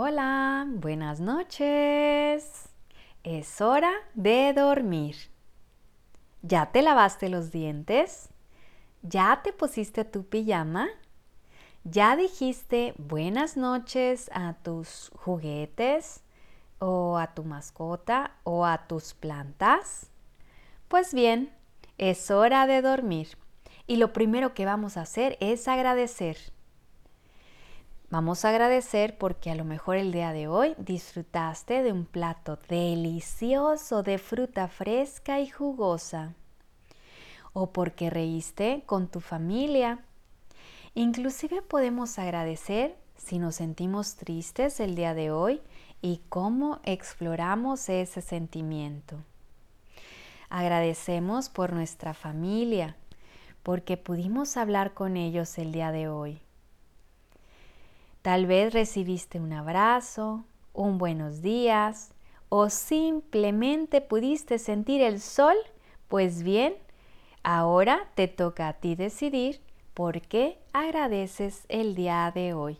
Hola, buenas noches. Es hora de dormir. ¿Ya te lavaste los dientes? ¿Ya te pusiste tu pijama? ¿Ya dijiste buenas noches a tus juguetes o a tu mascota o a tus plantas? Pues bien, es hora de dormir y lo primero que vamos a hacer es agradecer. Vamos a agradecer porque a lo mejor el día de hoy disfrutaste de un plato delicioso de fruta fresca y jugosa. O porque reíste con tu familia. Inclusive podemos agradecer si nos sentimos tristes el día de hoy y cómo exploramos ese sentimiento. Agradecemos por nuestra familia, porque pudimos hablar con ellos el día de hoy Tal vez recibiste un abrazo, un buenos días o simplemente pudiste sentir el sol. Pues bien, ahora te toca a ti decidir por qué agradeces el día de hoy.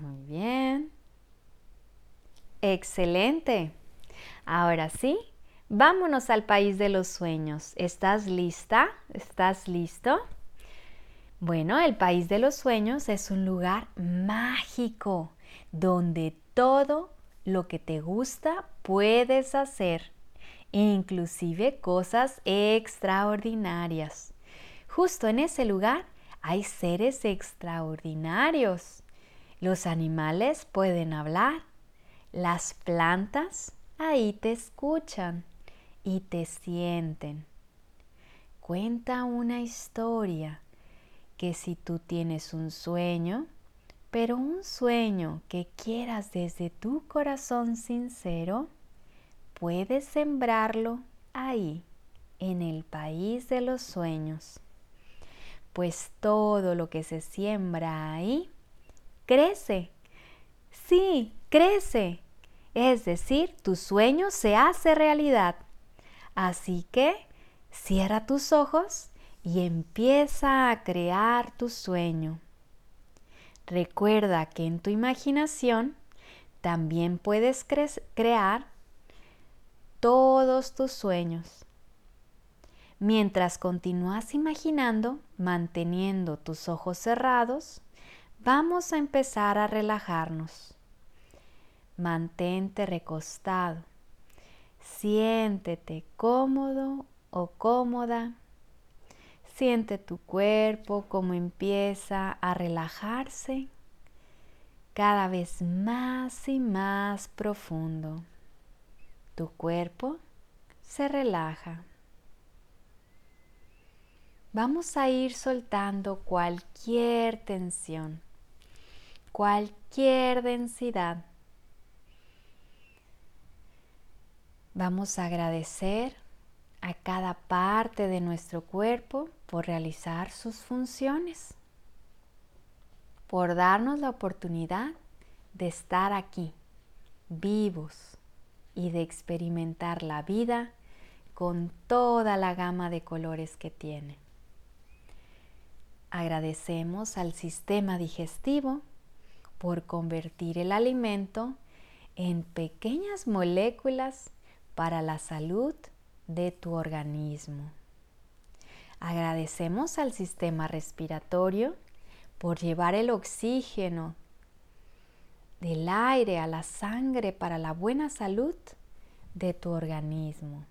Muy bien. Excelente. Ahora sí, Vámonos al país de los sueños. ¿Estás lista? ¿Estás listo? Bueno, el país de los sueños es un lugar mágico donde todo lo que te gusta puedes hacer, inclusive cosas extraordinarias. Justo en ese lugar hay seres extraordinarios. Los animales pueden hablar, las plantas ahí te escuchan y te sienten. Cuenta una historia que si tú tienes un sueño, pero un sueño que quieras desde tu corazón sincero, puedes sembrarlo ahí, en el país de los sueños. Pues todo lo que se siembra ahí, crece. Sí, crece. Es decir, tu sueño se hace realidad. Así que cierra tus ojos y empieza a crear tu sueño. Recuerda que en tu imaginación también puedes crear todos tus sueños. Mientras continúas imaginando, manteniendo tus ojos cerrados, vamos a empezar a relajarnos. Mantente recostado Siéntete cómodo o cómoda. Siente tu cuerpo como empieza a relajarse cada vez más y más profundo. Tu cuerpo se relaja. Vamos a ir soltando cualquier tensión, cualquier densidad Vamos a agradecer a cada parte de nuestro cuerpo por realizar sus funciones, por darnos la oportunidad de estar aquí, vivos, y de experimentar la vida con toda la gama de colores que tiene. Agradecemos al sistema digestivo por convertir el alimento en pequeñas moléculas para la salud de tu organismo. Agradecemos al sistema respiratorio por llevar el oxígeno del aire a la sangre para la buena salud de tu organismo.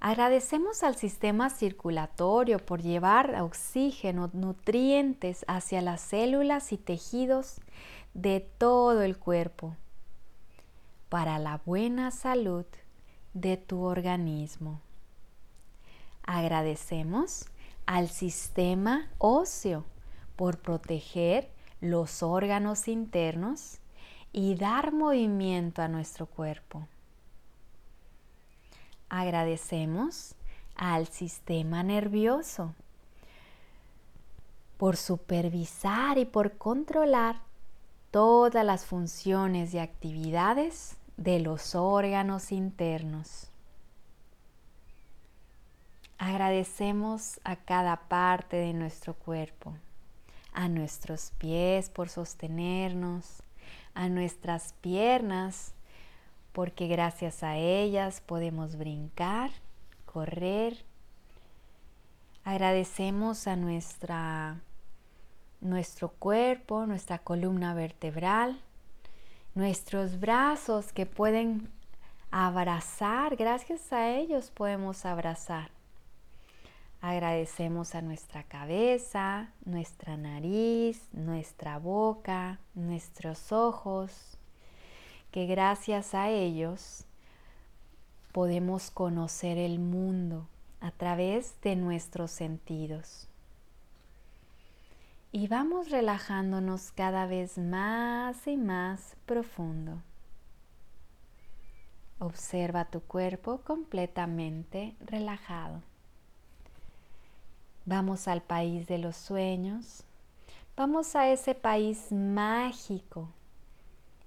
Agradecemos al sistema circulatorio por llevar oxígeno, nutrientes hacia las células y tejidos de todo el cuerpo para la buena salud de tu organismo. Agradecemos al sistema óseo por proteger los órganos internos y dar movimiento a nuestro cuerpo. Agradecemos al sistema nervioso por supervisar y por controlar todas las funciones y actividades de los órganos internos. Agradecemos a cada parte de nuestro cuerpo, a nuestros pies por sostenernos, a nuestras piernas porque gracias a ellas podemos brincar, correr. Agradecemos a nuestra, nuestro cuerpo, nuestra columna vertebral, nuestros brazos que pueden abrazar, gracias a ellos podemos abrazar. Agradecemos a nuestra cabeza, nuestra nariz, nuestra boca, nuestros ojos, que gracias a ellos podemos conocer el mundo a través de nuestros sentidos. Y vamos relajándonos cada vez más y más profundo. Observa tu cuerpo completamente relajado. Vamos al país de los sueños. Vamos a ese país mágico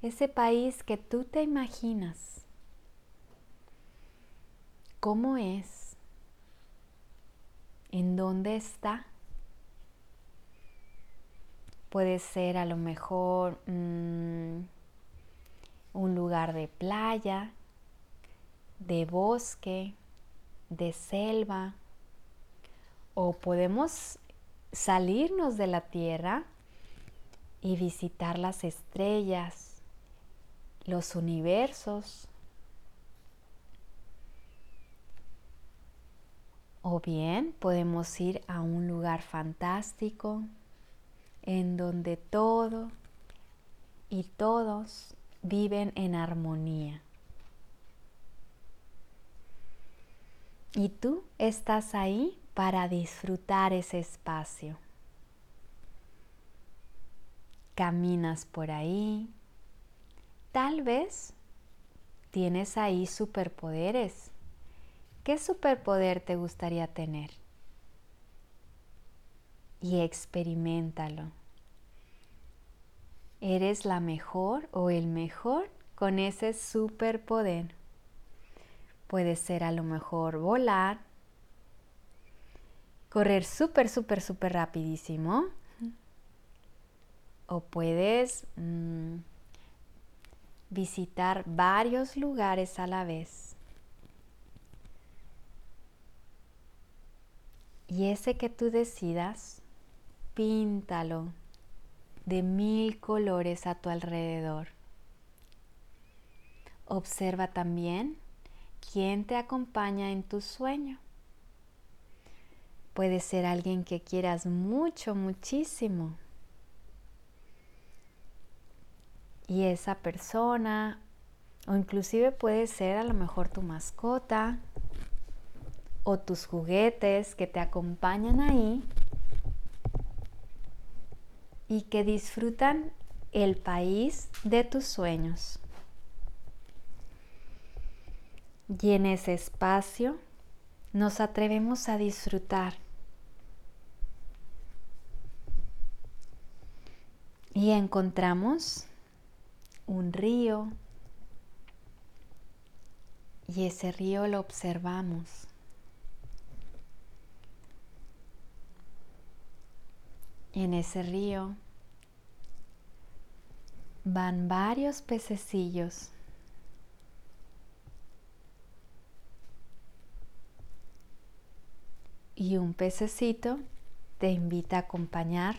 ese país que tú te imaginas. ¿Cómo es? ¿En dónde está? Puede ser a lo mejor mm, un lugar de playa, de bosque, de selva, o podemos salirnos de la tierra y visitar las estrellas, los universos. O bien podemos ir a un lugar fantástico en donde todo y todos viven en armonía. Y tú estás ahí para disfrutar ese espacio. Caminas por ahí, Tal vez tienes ahí superpoderes. ¿Qué superpoder te gustaría tener? Y experimentalo. ¿Eres la mejor o el mejor con ese superpoder? Puede ser a lo mejor volar, correr súper, súper, súper rapidísimo. O puedes... Mm, visitar varios lugares a la vez. Y ese que tú decidas, píntalo de mil colores a tu alrededor. Observa también quién te acompaña en tu sueño. Puede ser alguien que quieras mucho, muchísimo y esa persona o inclusive puede ser a lo mejor tu mascota o tus juguetes que te acompañan ahí y que disfrutan el país de tus sueños. Y en ese espacio nos atrevemos a disfrutar. Y encontramos un río y ese río lo observamos. Y en ese río van varios pececillos. Y un pececito te invita a acompañar,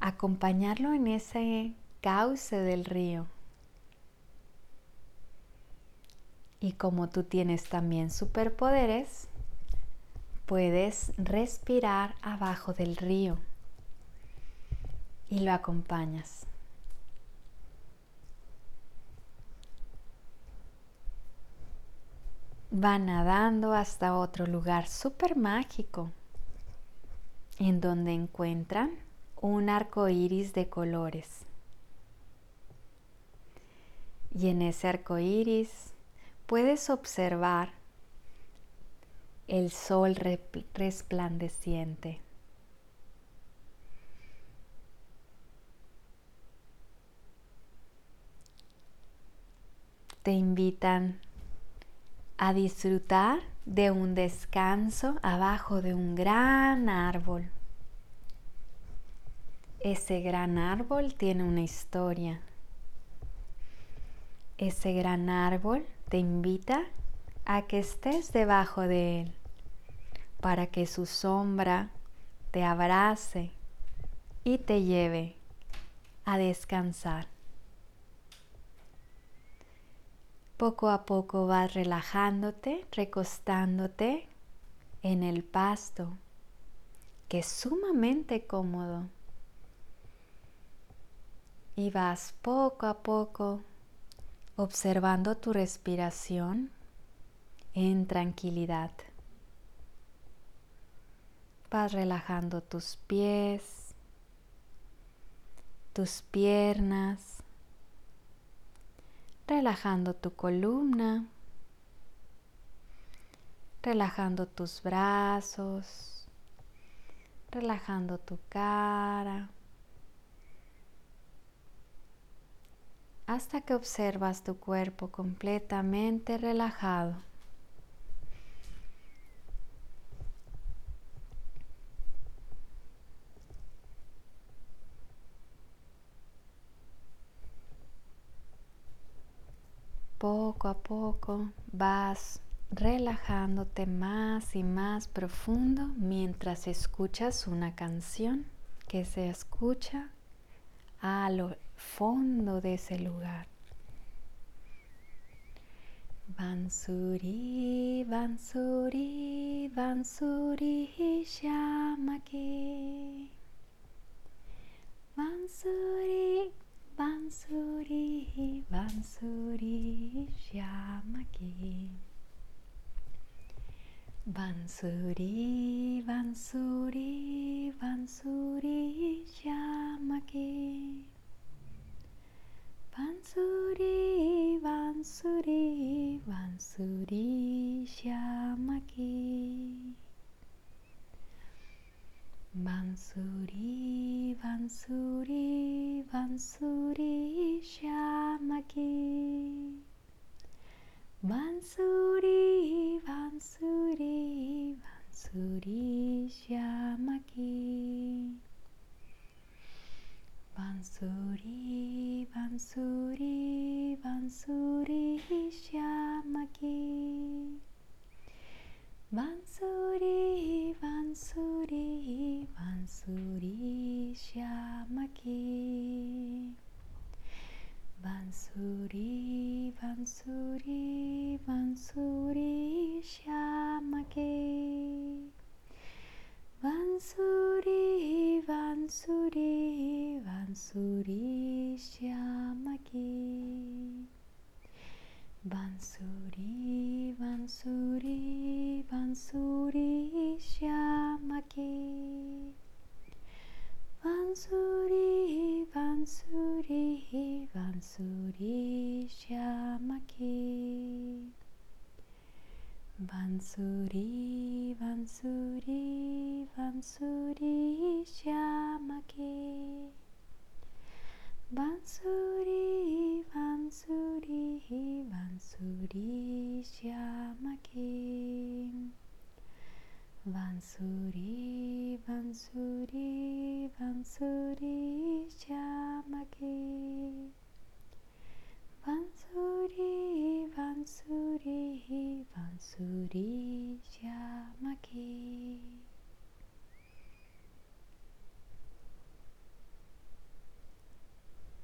acompañarlo en ese cauce del río. Y como tú tienes también superpoderes, puedes respirar abajo del río y lo acompañas. Va nadando hasta otro lugar súper mágico en donde encuentran un arco iris de colores. Y en ese arco iris puedes observar el sol resplandeciente. Te invitan a disfrutar de un descanso abajo de un gran árbol. Ese gran árbol tiene una historia. Ese gran árbol te invita a que estés debajo de él para que su sombra te abrace y te lleve a descansar. Poco a poco vas relajándote, recostándote en el pasto, que es sumamente cómodo. Y vas poco a poco observando tu respiración en tranquilidad. Vas relajando tus pies, tus piernas, relajando tu columna, relajando tus brazos, relajando tu cara, hasta que observas tu cuerpo completamente relajado. Poco a poco vas relajándote más y más profundo mientras escuchas una canción que se escucha a lo fondo de ese lugar. Bansuri, Bansuri, Bansuri, Shamaki. Bansuri, Bansuri, Bansuri, Shyamaki. Bansuri, Bansuri, Bansuri, Shyamaki. Bansuri, Bansuri, Bansuri, Shyamaki. Bansuri, Bansuri, Bansuri, Bansuri, Bansuri, Shyamaki. Bansuri, Bansuri, Bansuri, Shyamaki. Bansuri, Bansuri, Bansuri, Shyamaki. Bansuri, Bansuri, Bansuri, Bansuri, Shyamaki. Bansuri, Bansuri, Bansuri, Shyamaki. Bansuri, Bansuri, Bansuri, Shyamaki. Bansuri, Bansuri,